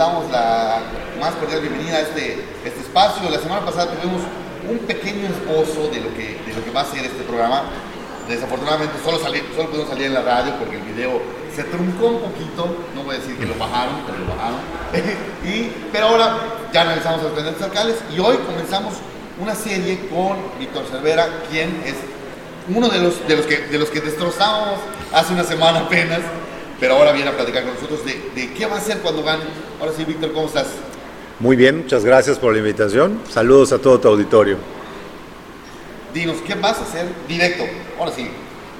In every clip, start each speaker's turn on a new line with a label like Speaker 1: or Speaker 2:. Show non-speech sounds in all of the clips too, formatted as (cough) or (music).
Speaker 1: damos la más cordial bienvenida a este, este espacio. La semana pasada tuvimos un pequeño esposo de lo que, de lo que va a ser este programa. Desafortunadamente solo, salí, solo pudimos salir en la radio porque el video se truncó un poquito, no voy a decir que lo bajaron, pero lo bajaron. (laughs) y, pero ahora ya analizamos los pendientes alcaldes y hoy comenzamos una serie con Víctor Cervera, quien es uno de los, de los, que, de los que destrozamos hace una semana apenas, pero ahora viene a platicar con nosotros de, de qué va a hacer cuando gane. Ahora sí, Víctor, ¿cómo estás?
Speaker 2: Muy bien, muchas gracias por la invitación. Saludos a todo tu auditorio.
Speaker 1: Dinos, ¿qué vas a hacer directo? Ahora sí,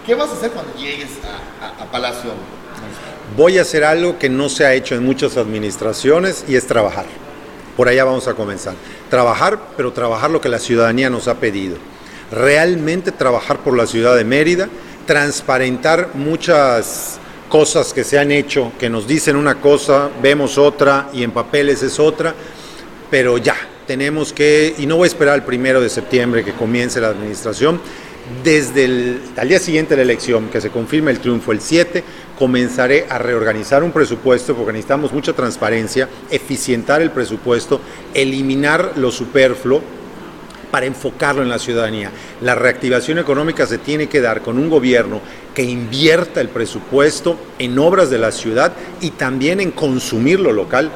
Speaker 1: ¿qué vas a hacer cuando llegues a, a, a Palacio?
Speaker 2: Voy a hacer algo que no se ha hecho en muchas administraciones y es trabajar. Por allá vamos a comenzar. Trabajar, pero trabajar lo que la ciudadanía nos ha pedido. Realmente trabajar por la ciudad de Mérida, transparentar muchas cosas que se han hecho, que nos dicen una cosa, vemos otra y en papeles es otra, pero ya, tenemos que, y no voy a esperar el primero de septiembre que comience la administración, desde el día siguiente de la elección, que se confirme el triunfo el 7, comenzaré a reorganizar un presupuesto porque necesitamos mucha transparencia, eficientar el presupuesto, eliminar lo superfluo para enfocarlo en la ciudadanía. La reactivación económica se tiene que dar con un gobierno que invierta el presupuesto en obras de la ciudad y también en consumir lo local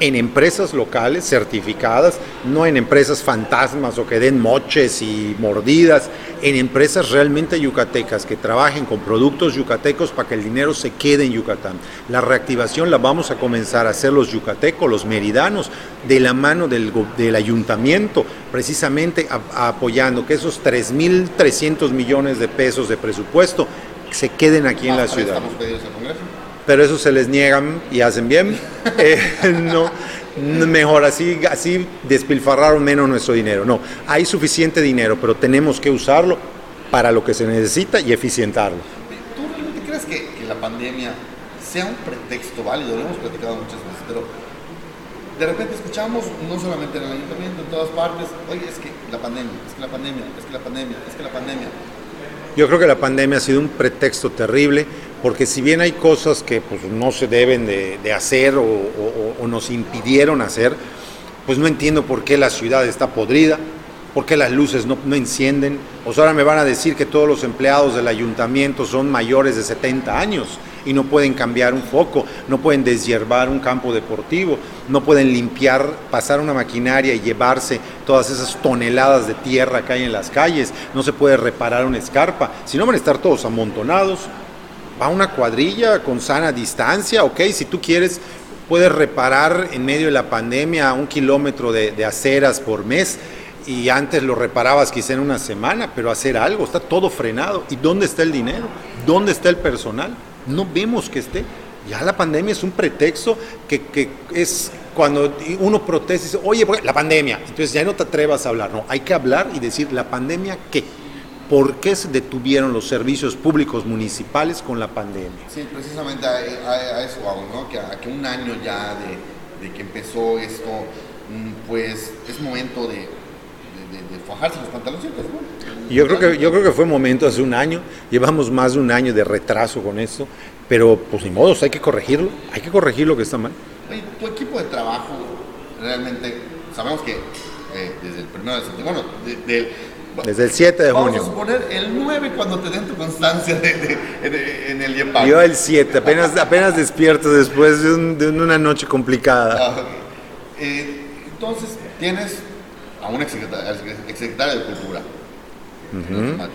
Speaker 2: en empresas locales certificadas, no en empresas fantasmas o que den moches y mordidas, en empresas realmente yucatecas que trabajen con productos yucatecos para que el dinero se quede en Yucatán. La reactivación la vamos a comenzar a hacer los yucatecos, los meridanos, de la mano del, del ayuntamiento, precisamente a, a apoyando que esos 3.300 millones de pesos de presupuesto se queden aquí en la ciudad.
Speaker 1: ¿Estamos pedidos al Congreso?
Speaker 2: Pero eso se les niegan y hacen bien. (laughs) Eh, no, mejor así, así despilfarraron menos nuestro dinero. No, hay suficiente dinero, pero tenemos que usarlo para lo que se necesita y eficientarlo.
Speaker 1: ¿Tú realmente crees que, que la pandemia sea un pretexto válido? Lo hemos platicado muchas veces, pero de repente escuchamos, no solamente en el ayuntamiento, en todas partes, oye, es que la pandemia, es que la pandemia, es que la pandemia, es que la pandemia.
Speaker 2: Yo creo que la pandemia ha sido un pretexto terrible, porque si bien hay cosas que pues, no se deben de, hacer o, nos impidieron hacer, pues no entiendo por qué la ciudad está podrida, por qué las luces no, no encienden. O sea, ahora me van a decir que todos los empleados del ayuntamiento son mayores de 70 años y no pueden cambiar un foco, no pueden deshiervar un campo deportivo, no pueden limpiar, pasar una maquinaria y llevarse todas esas toneladas de tierra que hay en las calles, no se puede reparar una escarpa, si no van a estar todos amontonados, va una cuadrilla con sana distancia, ok, si tú quieres puedes reparar en medio de la pandemia un kilómetro de, de aceras por mes, y antes lo reparabas quizá en una semana, pero hacer algo, está todo frenado. ¿Y dónde está el dinero? ¿Dónde está el personal? No vemos que esté. Ya la pandemia es un pretexto que, que es cuando uno protesta y dice, oye, la pandemia, entonces ya no te atrevas a hablar, no, hay que hablar y decir, ¿la pandemia qué? ¿Por qué se detuvieron los servicios públicos municipales con la pandemia?
Speaker 1: Sí, precisamente a, a, eso vamos, ¿no? Que, a, que un año ya de, de que empezó esto, pues es momento de, de, de, fajarse los pantaloncitos, ¿no?
Speaker 2: Yo creo, que, yo creo que fue momento hace un año, llevamos más de un año de retraso con esto, pero pues ni modo, hay que corregirlo, hay que corregir lo que está mal.
Speaker 1: Oye, tu equipo de trabajo, realmente, sabemos que eh, desde el primero de septiembre, bueno, de, de,
Speaker 2: desde el 7 de
Speaker 1: vamos
Speaker 2: junio.
Speaker 1: Vamos a suponer el 9 cuando te den tu constancia de, en el IEPAC.
Speaker 2: Yo el 7, apenas, apenas despierto después de, un, de, una noche complicada.
Speaker 1: Ah, okay. eh, entonces, tienes a un exsecretario, exsecretario de Cultura,
Speaker 2: uh -huh.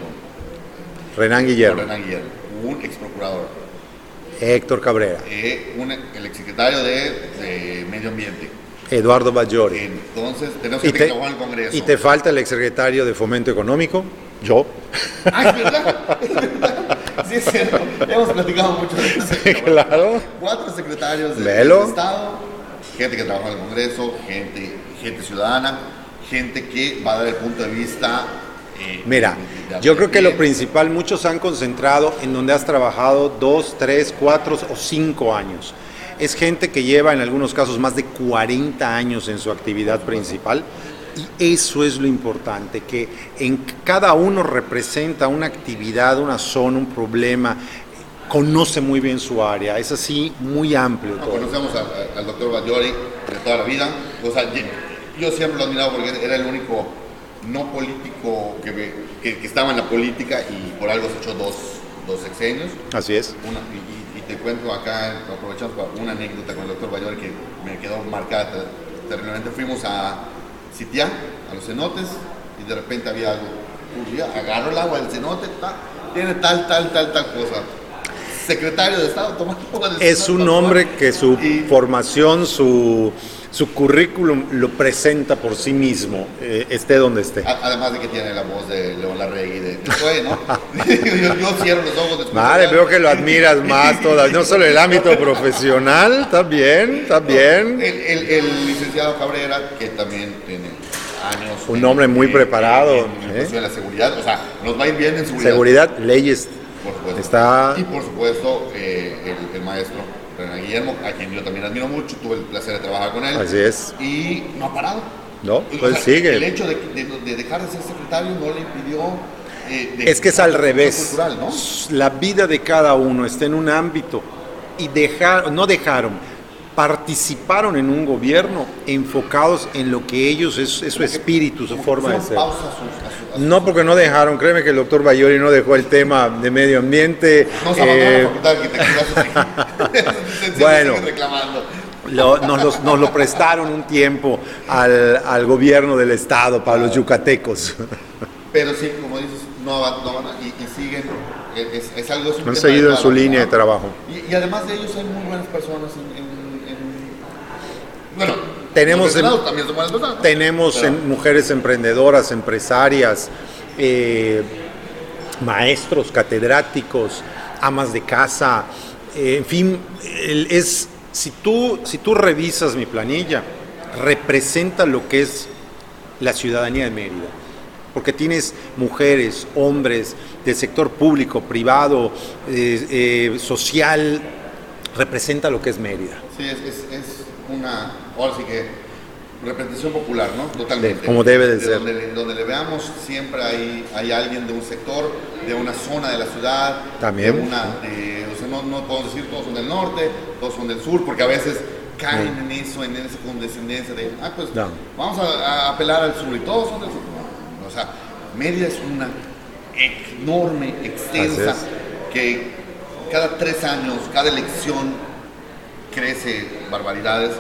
Speaker 2: Renan Guillermo.
Speaker 1: Renan Guillermo, un exprocurador.
Speaker 2: Héctor Cabrera.
Speaker 1: Eh, un, el exsecretario de, de, Medio Ambiente.
Speaker 2: Eduardo Bayori.
Speaker 1: Entonces, tenemos que trabajar en el Congreso.
Speaker 2: Y te falta el exsecretario de Fomento Económico, yo.
Speaker 1: Ah, es verdad, (laughs) es verdad. Sí, es cierto. Hemos platicado mucho de eso.
Speaker 2: Sí, claro.
Speaker 1: Cuatro secretarios de,
Speaker 2: Velo.
Speaker 1: del Estado, gente que trabaja en el Congreso, gente, gente ciudadana, gente que va a dar el punto de vista
Speaker 2: eh, Mira, yo creo que lo principal, muchos han concentrado en donde has trabajado dos, tres, cuatro o cinco años. Es gente que lleva en algunos casos más de 40 años en su actividad principal y eso es lo importante, que en cada uno representa una actividad, una zona, un problema. conoce muy bien su área, es así muy amplio.
Speaker 1: No,
Speaker 2: todo.
Speaker 1: conocemos al, al doctor Bayori de toda la vida. O sea, yo, siempre lo he admirado porque era el único no político que, me- que, que estaba en la política y por algo se echó dos, dos sexenios.
Speaker 2: Así es.
Speaker 1: Una- y, y- te cuento acá, aprovechamos para una anécdota con el doctor Bayori que me quedó marcada ter- terriblemente. Fuimos a Sitiá, a los cenotes, y de repente había algo. Uy, agarro el agua del cenote, ta, tiene tal, tal, tal, tal cosa. Secretario de Estado, del
Speaker 2: Es un hombre que su
Speaker 1: Y-
Speaker 2: formación, su, su currículum lo presenta por sí mismo, eh, esté donde esté.
Speaker 1: Además de que tiene la voz de León Larregui de Josué, ¿no? (laughs) yo, yo cierro los ojos después.
Speaker 2: Vale, veo que lo admiras más todavía, no solo el ámbito profesional, está bien, está
Speaker 1: El,
Speaker 2: bien.
Speaker 1: el- el licenciado Cabrera, que también tiene años.
Speaker 2: Un hombre muy
Speaker 1: en-
Speaker 2: preparado,
Speaker 1: En, en
Speaker 2: ¿eh?
Speaker 1: de la seguridad, o sea, nos va a ir bien en seguridad.
Speaker 2: Seguridad, leyes,
Speaker 1: Por supuesto.
Speaker 2: Está-
Speaker 1: Y por supuesto, eh, el, el maestro Renan Guillermo, a quien yo también admiro mucho, tuve el placer de trabajar con él.
Speaker 2: Así es.
Speaker 1: Y no ha parado.
Speaker 2: ¿no?
Speaker 1: O
Speaker 2: Pues
Speaker 1: sea,
Speaker 2: sigue.
Speaker 1: El hecho de, de- de dejar de ser secretario no le impidió. eh, de-
Speaker 2: Es que es al revés.
Speaker 1: cultural, ¿no?
Speaker 2: La vida de cada uno está en un ámbito y dejaron, no dejaron, participaron en un gobierno enfocados en lo que ellos es, es su espíritu, su forma de ser. No porque no dejaron, créeme que el doctor Bayori no dejó el tema de medio ambiente. Eh, (laughs) Bueno. lo- nos, los- nos lo prestaron un tiempo al, al gobierno del estado para los yucatecos.
Speaker 1: Pero sí, como dices, no abandonan y, y siguen. Es, es algo. es
Speaker 2: Han seguido en su línea de trabajo.
Speaker 1: Y, y además de ellos hay muy buenas personas en- en- bueno,
Speaker 2: Tenemos en-
Speaker 1: también son personas. ¿no?
Speaker 2: Tenemos
Speaker 1: Pero-
Speaker 2: en- mujeres emprendedoras, empresarias, eh, maestros, catedráticos, amas de casa, eh, en fin, es, si, tú, si tú revisas mi planilla, representa lo que es la ciudadanía de Mérida. Porque tienes mujeres, hombres del sector público, privado, eh, eh, social, representa lo que es Mérida.
Speaker 1: Sí, es, es, es una. Ahora sí que. Representación popular, ¿no? Totalmente.
Speaker 2: Como debe de ser.
Speaker 1: Donde, donde le veamos, siempre hay, hay alguien de un sector, de una zona de la ciudad.
Speaker 2: También.
Speaker 1: de una, de- o sea, no, no podemos decir todos son del norte, todos son del sur, porque a veces caen en eso, en esa condescendencia de, ah, pues
Speaker 2: No.
Speaker 1: vamos a, a apelar al sur y todos son del sur. No, o sea, Mérida es una enorme, extensa, que cada tres años, cada elección crece barbaridades.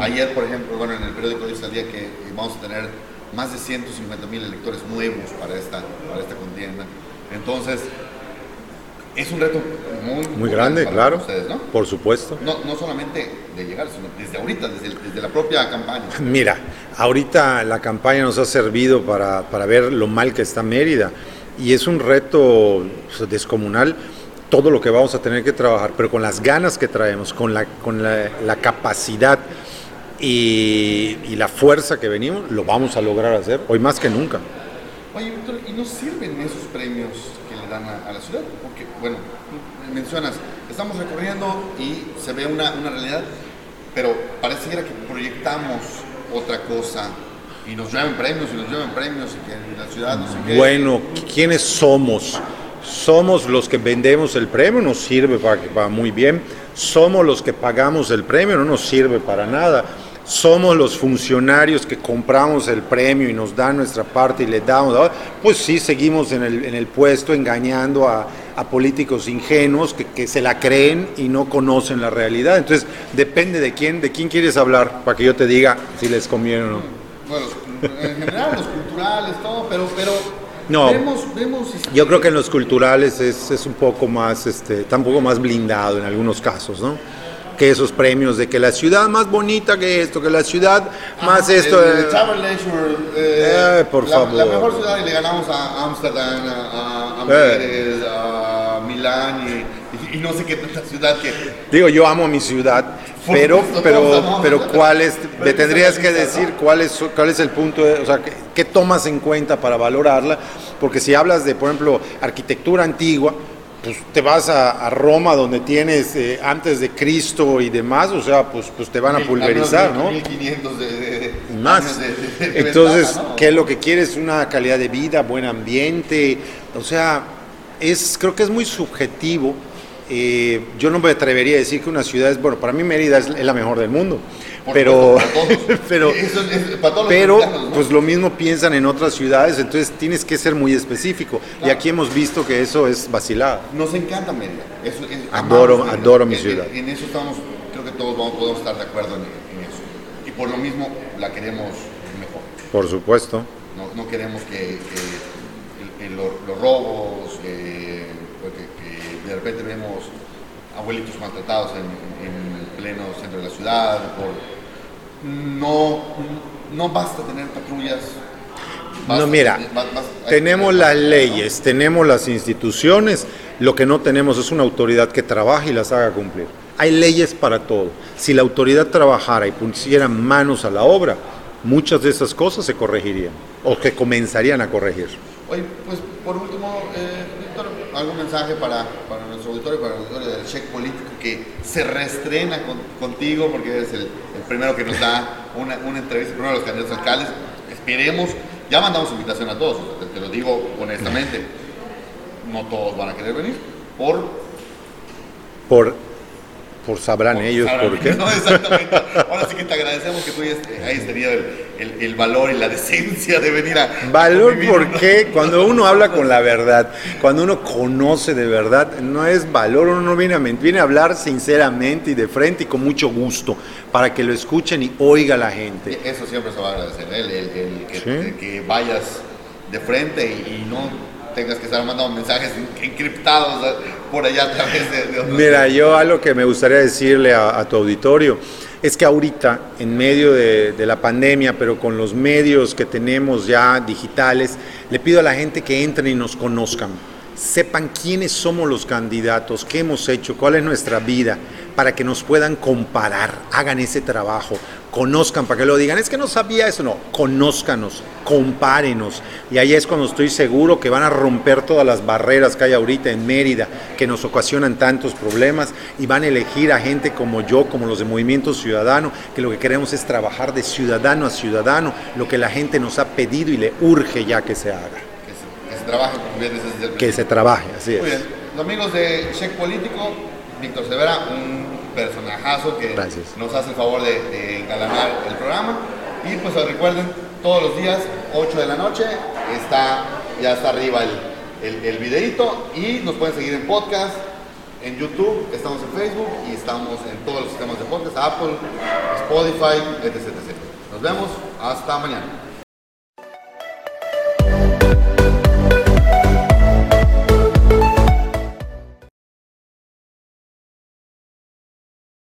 Speaker 1: Ayer, por ejemplo, bueno, en el periódico al día que vamos a tener más de 150 mil electores nuevos para esta, para esta contienda. Entonces, es un reto muy,
Speaker 2: Muy grande,
Speaker 1: para
Speaker 2: claro.
Speaker 1: ustedes, ¿no?
Speaker 2: Por supuesto.
Speaker 1: No, no solamente de llegar, sino desde ahorita, desde, desde la propia campaña. (laughs)
Speaker 2: Mira, ahorita la campaña nos ha servido para, para ver lo mal que está Mérida y es un reto descomunal todo lo que vamos a tener que trabajar, pero con las ganas que traemos, con la, con la, la capacidad y, y la fuerza que venimos, lo vamos a lograr hacer, hoy más que nunca.
Speaker 1: Oye, Víctor, ¿y no sirven esos premios que le dan a, a la ciudad? Porque, bueno, mencionas, estamos recorriendo y se ve una, una realidad, pero pareciera que proyectamos otra cosa y nos llevan premios y nos llevan premios y que la ciudad no sé qué.
Speaker 2: Bueno, ¿quiénes somos? Somos los que vendemos el premio, nos sirve para, que- para muy bien. Somos los que pagamos el premio, no nos sirve para nada. Somos los funcionarios que compramos el premio y nos dan nuestra parte y le damos. ah, Pues sí, seguimos en el, en el puesto engañando a, a políticos ingenuos que, que se la creen y no conocen la realidad. Entonces, depende de quién, de quién quieres hablar para que yo te diga si les conviene o no.
Speaker 1: Bueno, en general, los culturales, todo, pero, pero
Speaker 2: No.
Speaker 1: vemos, vemos este,
Speaker 2: Yo creo que en los culturales es, es un poco más, este, está un poco más blindado en algunos casos, ¿no? Que esos premios de que la ciudad más bonita que esto, que la ciudad más esto.
Speaker 1: el- el
Speaker 2: eh,
Speaker 1: Travel Leisure, eh,
Speaker 2: Eh, por
Speaker 1: la,
Speaker 2: favor.
Speaker 1: La mejor ciudad y le ganamos a Ámsterdam, a, a, a
Speaker 2: Eh.
Speaker 1: Amberes, a Milán y, y no sé qué tanta ciudad que...
Speaker 2: digo, yo amo mi ciudad, pero, pero, pero cuál es, me tendrías que decir cuál es, cuál es el punto, de- o sea, ¿qué, qué tomas en cuenta para valorarla, porque si hablas de, por ejemplo, arquitectura antigua, pues te vas a, a Roma donde tienes eh, antes de Cristo y demás, o sea, pues, pues te van a pulverizar, ¿no?
Speaker 1: menos 1500 de, de,
Speaker 2: más.
Speaker 1: de- de-
Speaker 2: Entonces,
Speaker 1: ventaja, ¿no?
Speaker 2: ¿qué es lo que quieres? Una calidad de vida, buen ambiente. O sea, es, creo que es muy subjetivo eh, yo no me atrevería a decir que una ciudad es, bueno, para mí Mérida es, la mejor del mundo.
Speaker 1: Por
Speaker 2: pero,
Speaker 1: supuesto, para todos. (laughs)
Speaker 2: pero,
Speaker 1: Eso es- es para todos los
Speaker 2: pero pues lo mismo piensan en otras ciudades, entonces tienes que ser muy específico. Y
Speaker 1: Claro.
Speaker 2: aquí hemos visto que eso es vacilada.
Speaker 1: Nos encanta Mérida. Eso es-
Speaker 2: Adoro-
Speaker 1: Mérida.
Speaker 2: adoro mi ciudad.
Speaker 1: En, en eso estamos, creo que todos vamos, podemos estar de acuerdo en, en eso. Y por lo mismo la queremos mejor.
Speaker 2: Por supuesto.
Speaker 1: No, no queremos que, que el- el- los, robos, eh, de repente vemos abuelitos maltratados en, en el pleno centro de la ciudad. por- no, no basta tener patrullas. basta
Speaker 2: No, mira,
Speaker 1: basta-
Speaker 2: tenemos las
Speaker 1: patrullas.
Speaker 2: leyes, tenemos las instituciones, lo que no tenemos es una autoridad que trabaje y las haga cumplir. Hay leyes para todo. Si la autoridad trabajara y pusiera manos a la obra, muchas de esas cosas se corregirían o que comenzarían a corregir.
Speaker 1: Oye, pues por último, eh, algún mensaje para, para nuestro auditorio, para el auditorio del Check Político que se reestrena con- contigo porque eres el, primero que nos da una, una entrevista, primero de los candidatos alcaldes. Esperemos, ya mandamos invitación a todos, te, te lo digo honestamente, no todos van a querer venir por
Speaker 2: Por, por sabrán ellos
Speaker 1: Ahora,
Speaker 2: por qué. (laughs)
Speaker 1: No, exactamente. Ahora sí que te agradecemos que tú hayas, hayas tenido el, el- el valor y la decencia de venir a.
Speaker 2: Valor
Speaker 1: convivir, ¿no?
Speaker 2: porque cuando uno habla con la verdad, cuando uno conoce de verdad, no es valor, uno no viene a mentir, viene a hablar sinceramente y de frente y con mucho gusto para que lo escuchen y oiga la gente.
Speaker 1: Eso siempre se va a agradecer, ¿eh? el, el- que,
Speaker 2: Sí.
Speaker 1: que vayas de frente y, y no tengas que estar mandando mensajes encriptados. Por allá a través de, de otros.
Speaker 2: Mira, yo algo que me gustaría decirle a, a tu auditorio es que ahorita, en medio de, de la pandemia, pero con los medios que tenemos ya digitales, le pido a la gente que entren y nos conozcan, sepan quiénes somos los candidatos, qué hemos hecho, cuál es nuestra vida, para que nos puedan comparar, hagan ese trabajo, conozcan, para que lo digan, es que no sabía eso, no, conózcanos, compárenos, y ahí es cuando estoy seguro que van a romper todas las barreras que hay ahorita en Mérida, que nos ocasionan tantos problemas, y van a elegir a gente como yo, como los de Movimiento Ciudadano, que lo que queremos es trabajar de ciudadano a ciudadano, lo que la gente nos ha pedido y le urge ya que se haga,
Speaker 1: Que se, que se trabaje, como bien dices, desde el
Speaker 2: que se trabaje, así es.
Speaker 1: Muy bien. Los amigos de Check Político, Víctor Severa, un personajazo que
Speaker 2: Gracias.
Speaker 1: nos hace el favor de, de engalanar el programa. Y pues recuerden, todos los días, 8 de la noche, está, ya está arriba el, el, el videíto y nos pueden seguir en podcast, en YouTube, estamos en Facebook y estamos en todos los sistemas de podcast, Apple, Spotify, etc. etc. Nos vemos, hasta mañana.